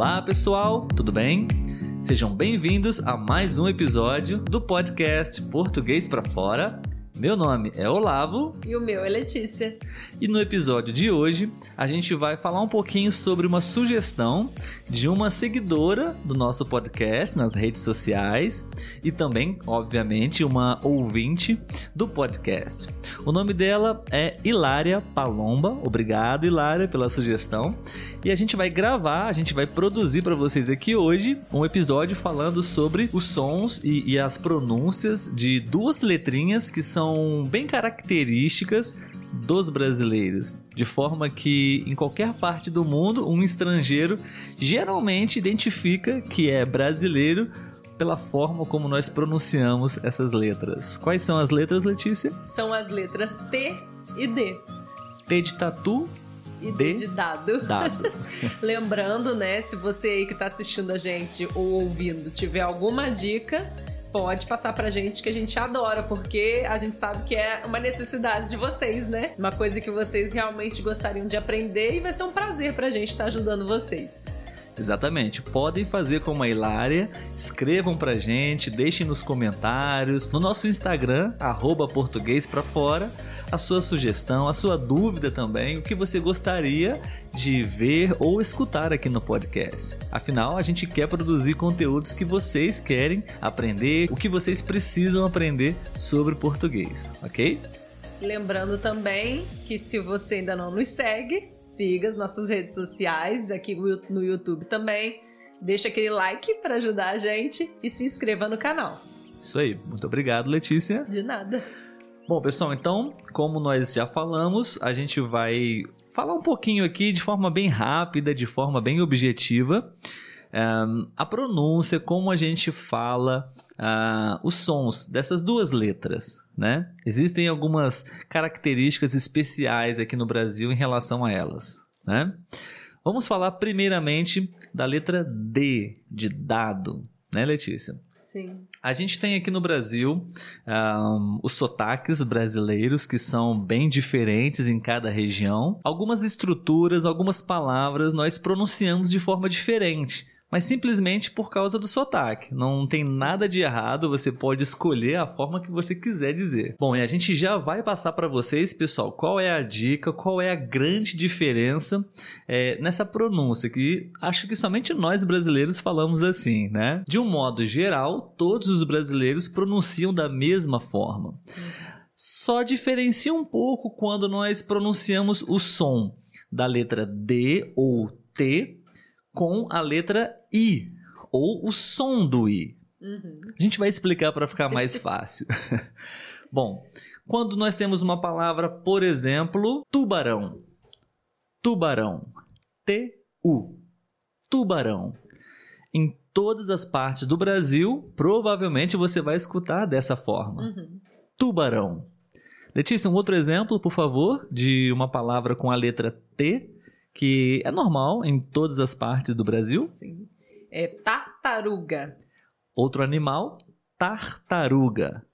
Olá, pessoal, tudo bem? Sejam bem-vindos a mais um episódio do podcast Português para Fora. Meu nome é Olavo. E o meu é Letícia. E no episódio de hoje, a gente vai falar um pouquinho sobre uma sugestão de uma seguidora do nosso podcast nas redes sociais e também, obviamente, uma ouvinte do podcast. O nome dela é Hilária Palomba. Obrigado, Hilária, pela sugestão. E a gente vai gravar, a gente vai produzir para vocês aqui hoje um episódio falando sobre os sons e, e as pronúncias de duas letrinhas que são bem características dos brasileiros, de forma que em qualquer parte do mundo um estrangeiro geralmente identifica que é brasileiro pela forma como nós pronunciamos essas letras. Quais são as letras, Letícia? São as letras T e D. T de tatu, e D de dado. dado. Lembrando, né, se você aí que tá assistindo a gente ou ouvindo tiver alguma dica, pode passar pra gente que a gente adora, porque a gente sabe que é uma necessidade de vocês, né? Uma coisa que vocês realmente gostariam de aprender e vai ser um prazer pra gente estar tá ajudando vocês. Exatamente. Podem fazer como a Hilária, escrevam pra gente, deixem nos comentários, no nosso Instagram, arroba português pra fora, a sua sugestão, a sua dúvida também, o que você gostaria de ver ou escutar aqui no podcast. Afinal, a gente quer produzir conteúdos que vocês querem aprender, o que vocês precisam aprender sobre português, ok? Lembrando também que se você ainda não nos segue, siga as nossas redes sociais, aqui no YouTube também. Deixa aquele like para ajudar a gente e se inscreva no canal. Isso aí. Muito obrigado, Letícia. De nada. Bom, pessoal, então, como nós já falamos, a gente vai falar um pouquinho aqui de forma bem rápida, de forma bem objetiva. Um, a pronúncia, como a gente fala uh, os sons dessas duas letras né? Existem algumas características especiais aqui no Brasil em relação a elas, né? Vamos falar primeiramente da letra D de dado, né, Letícia? Sim. A gente tem aqui no Brasil um, os sotaques brasileiros que são bem diferentes em cada região. Algumas estruturas, algumas palavras nós pronunciamos de forma diferente mas simplesmente por causa do sotaque. Não tem nada de errado, você pode escolher a forma que você quiser dizer. Bom, e a gente já vai passar para vocês, pessoal, qual é a dica, qual é a grande diferença é, nessa pronúncia, que acho que somente nós brasileiros falamos assim, né? De um modo geral, todos os brasileiros pronunciam da mesma forma. Só diferencia um pouco quando nós pronunciamos o som da letra D ou T com a letra I, ou o som do I. Uhum. A gente vai explicar para ficar mais fácil. Bom, quando nós temos uma palavra, por exemplo, tubarão. Tubarão. T-U. Tubarão. Em todas as partes do Brasil, provavelmente você vai escutar dessa forma. Uhum. Tubarão. Letícia, um outro exemplo, por favor, de uma palavra com a letra T que é normal em todas as partes do Brasil. Sim. É tartaruga. Outro animal, tartaruga.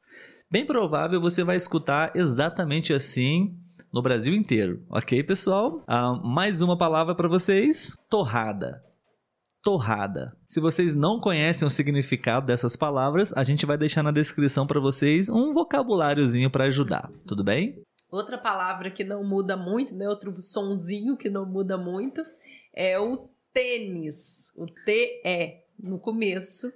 Bem provável você vai escutar exatamente assim no Brasil inteiro, ok, pessoal? Ah, mais uma palavra para vocês: torrada. Torrada. Se vocês não conhecem o significado dessas palavras, a gente vai deixar na descrição para vocês um vocabuláriozinho para ajudar, tudo bem? Outra palavra que não muda muito, né? Outro sonzinho que não muda muito é o tênis. O T-E no começo.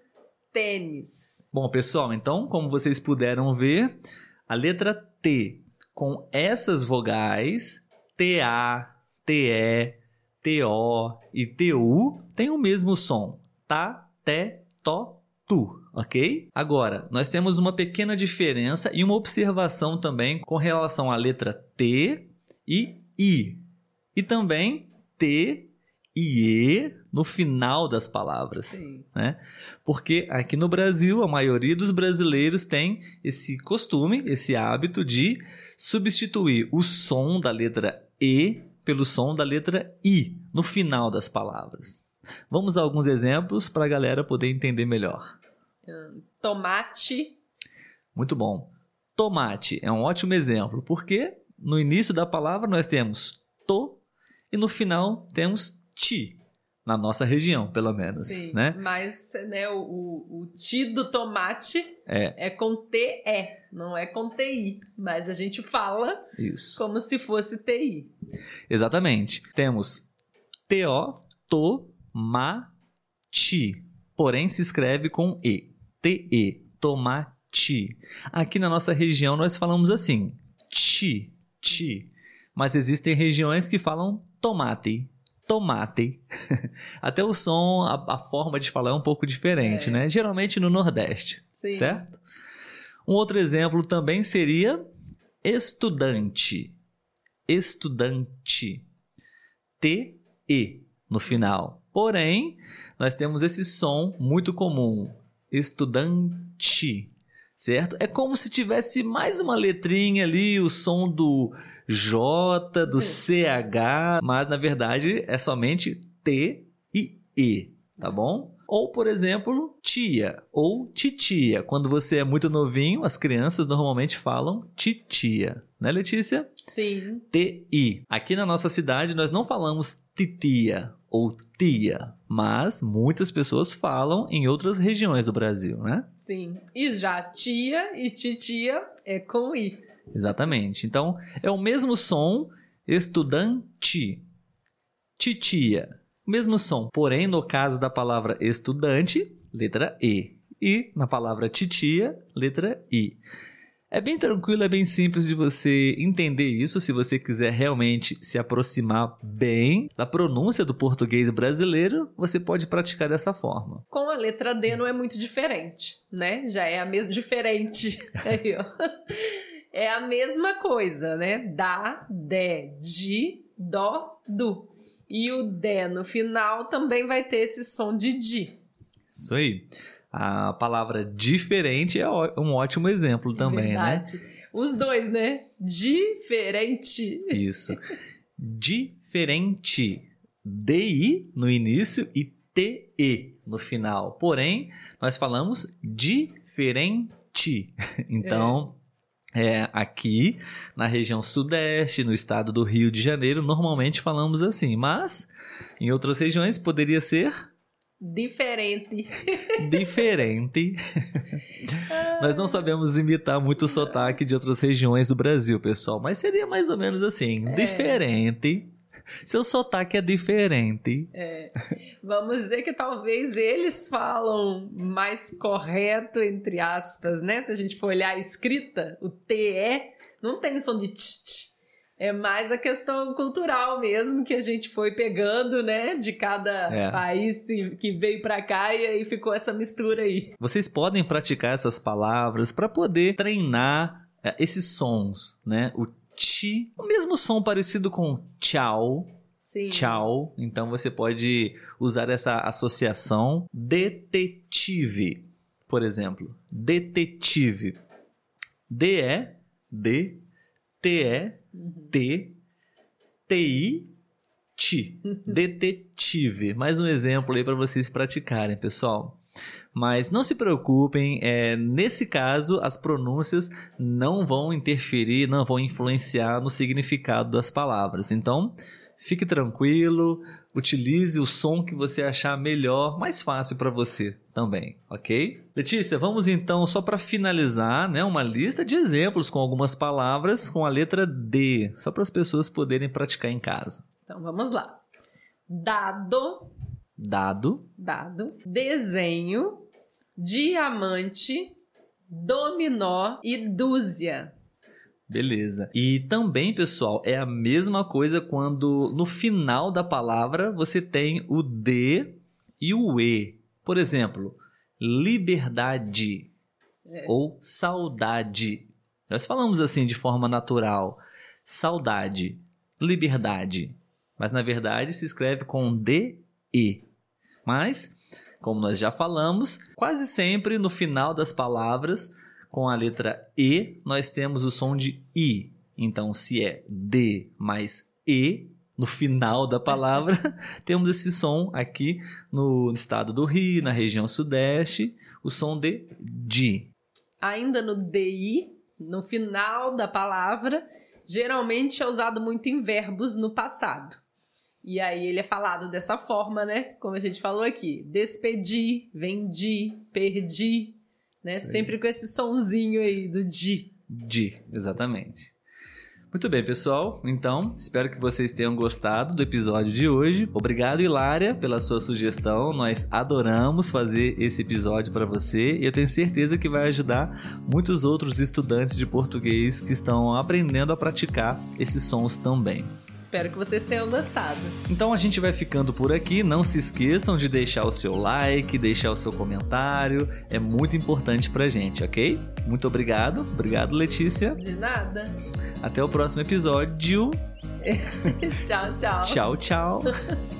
Tênis. Bom, pessoal, então, como vocês puderam ver, a letra T com essas vogais, T-A, T-E, T-O e T-U, tem o mesmo som. Tá, té, tó, tu, ok? Agora, nós temos uma pequena diferença e uma observação também com relação à letra T e I. E também T e E no final das palavras. Sim. Né? Porque aqui no Brasil, a maioria dos brasileiros tem esse costume, esse hábito de substituir o som da letra E pelo som da letra I no final das palavras. Vamos a alguns exemplos para a galera poder entender melhor tomate. Muito bom. Tomate é um ótimo exemplo, porque no início da palavra nós temos to e no final temos ti. Na nossa região, pelo menos. Sim, né? mas né, o, o, o ti do tomate É. é com TE, não é com TI. Mas a gente fala Isso. como se fosse TI. Exatamente. Temos T-O, to, ma, ti. Porém, se escreve com E. T-E, tomate. Aqui na nossa região nós falamos assim, ti, ti. Mas existem regiões que falam tomate, tomate. Até o som, a, a forma de falar é um pouco diferente, É. né? Geralmente no Nordeste, Sim. certo? Um outro exemplo também seria estudante. Estudante. T-E no final. Porém, nós temos esse som muito comum. Estudante. Certo? É como se tivesse mais uma letrinha ali, o som do J, do CH, mas na verdade é somente T e E, tá bom? Ou, por exemplo, tia ou titia. Quando você é muito novinho, as crianças normalmente falam titia, né, Letícia? Sim. TI. Aqui na nossa cidade nós não falamos titia ou tia, mas muitas pessoas falam em outras regiões do Brasil, né? Sim. E já tia e titia é com I. Exatamente. Então é o mesmo som estudante, titia, mesmo som. Porém, no caso da palavra estudante, letra E. E na palavra titia, letra I. É bem tranquilo, é bem simples de você entender isso se você quiser realmente se aproximar bem da pronúncia do português brasileiro, você pode praticar dessa forma. Com a letra D não é muito diferente, né? Já é a mesma diferente. Aí, ó. É a mesma coisa, né? Da, de, di, dó, du. E o D no final também vai ter esse som de di. Isso aí. A palavra diferente é um ótimo exemplo também, né? Verdade. Os dois, né? Diferente. Isso. Diferente. DI no início e TE no final. Porém, nós falamos diferente. Então, é, aqui na região sudeste, no estado do Rio de Janeiro, normalmente falamos assim. Mas em outras regiões poderia ser Diferente. diferente. Nós não sabemos imitar muito o sotaque de outras regiões do Brasil, pessoal, mas seria mais ou menos assim, diferente. Seu sotaque é diferente. Vamos dizer que talvez eles falam mais correto, entre aspas, né? Se a gente for olhar a escrita, o TE não tem som de tch. É mais a questão cultural mesmo que a gente foi pegando, né? De cada É. país que veio pra cá e aí ficou essa mistura aí. Vocês podem praticar essas palavras para poder treinar é, esses sons, né? O ti, o mesmo som parecido com tchau, Sim. tchau. Então você pode usar essa associação detetive, por exemplo. Detetive. D E D T E T T I T. Detetive. Mais um exemplo aí para vocês praticarem, pessoal. Mas não se preocupem, é, nesse caso as pronúncias não vão interferir, não vão influenciar no significado das palavras. Então, fique tranquilo, utilize o som que você achar melhor, mais fácil para você também, ok? Letícia, vamos então só para finalizar, né, uma lista de exemplos com algumas palavras com a letra D, só para as pessoas poderem praticar em casa. Então vamos lá. Dado, Dado, dado, desenho, diamante, dominó e dúzia. Beleza. E também, pessoal, é a mesma coisa quando no final da palavra você tem o D e o E. Por exemplo, liberdade ou saudade. Nós falamos assim de forma natural. Saudade, liberdade. Mas na verdade se escreve com D E. Mas, como nós já falamos, quase sempre no final das palavras com a letra E, nós temos o som de I. Então, se é D mais E, no final da palavra, temos esse som aqui no estado do Rio, na região sudeste, o som de DI. Ainda no DI, no final da palavra, geralmente é usado muito em verbos no passado. E aí ele é falado dessa forma, né? Como a gente falou aqui. Despedi, vendi, perdi, né? Sempre com esse sonzinho aí do di. Di, exatamente. Muito bem, pessoal. Então, espero que vocês tenham gostado do episódio de hoje. Obrigado, Hilária, pela sua sugestão. Nós adoramos fazer esse episódio para você e eu tenho certeza que vai ajudar muitos outros estudantes de português que estão aprendendo a praticar esses sons também. Espero que vocês tenham gostado. Então a gente vai ficando por aqui. Não se esqueçam de deixar o seu like, deixar o seu comentário. É muito importante pra gente, ok? Muito obrigado. Obrigado, Letícia. De nada. Até o próximo episódio. tchau, tchau. Tchau, tchau.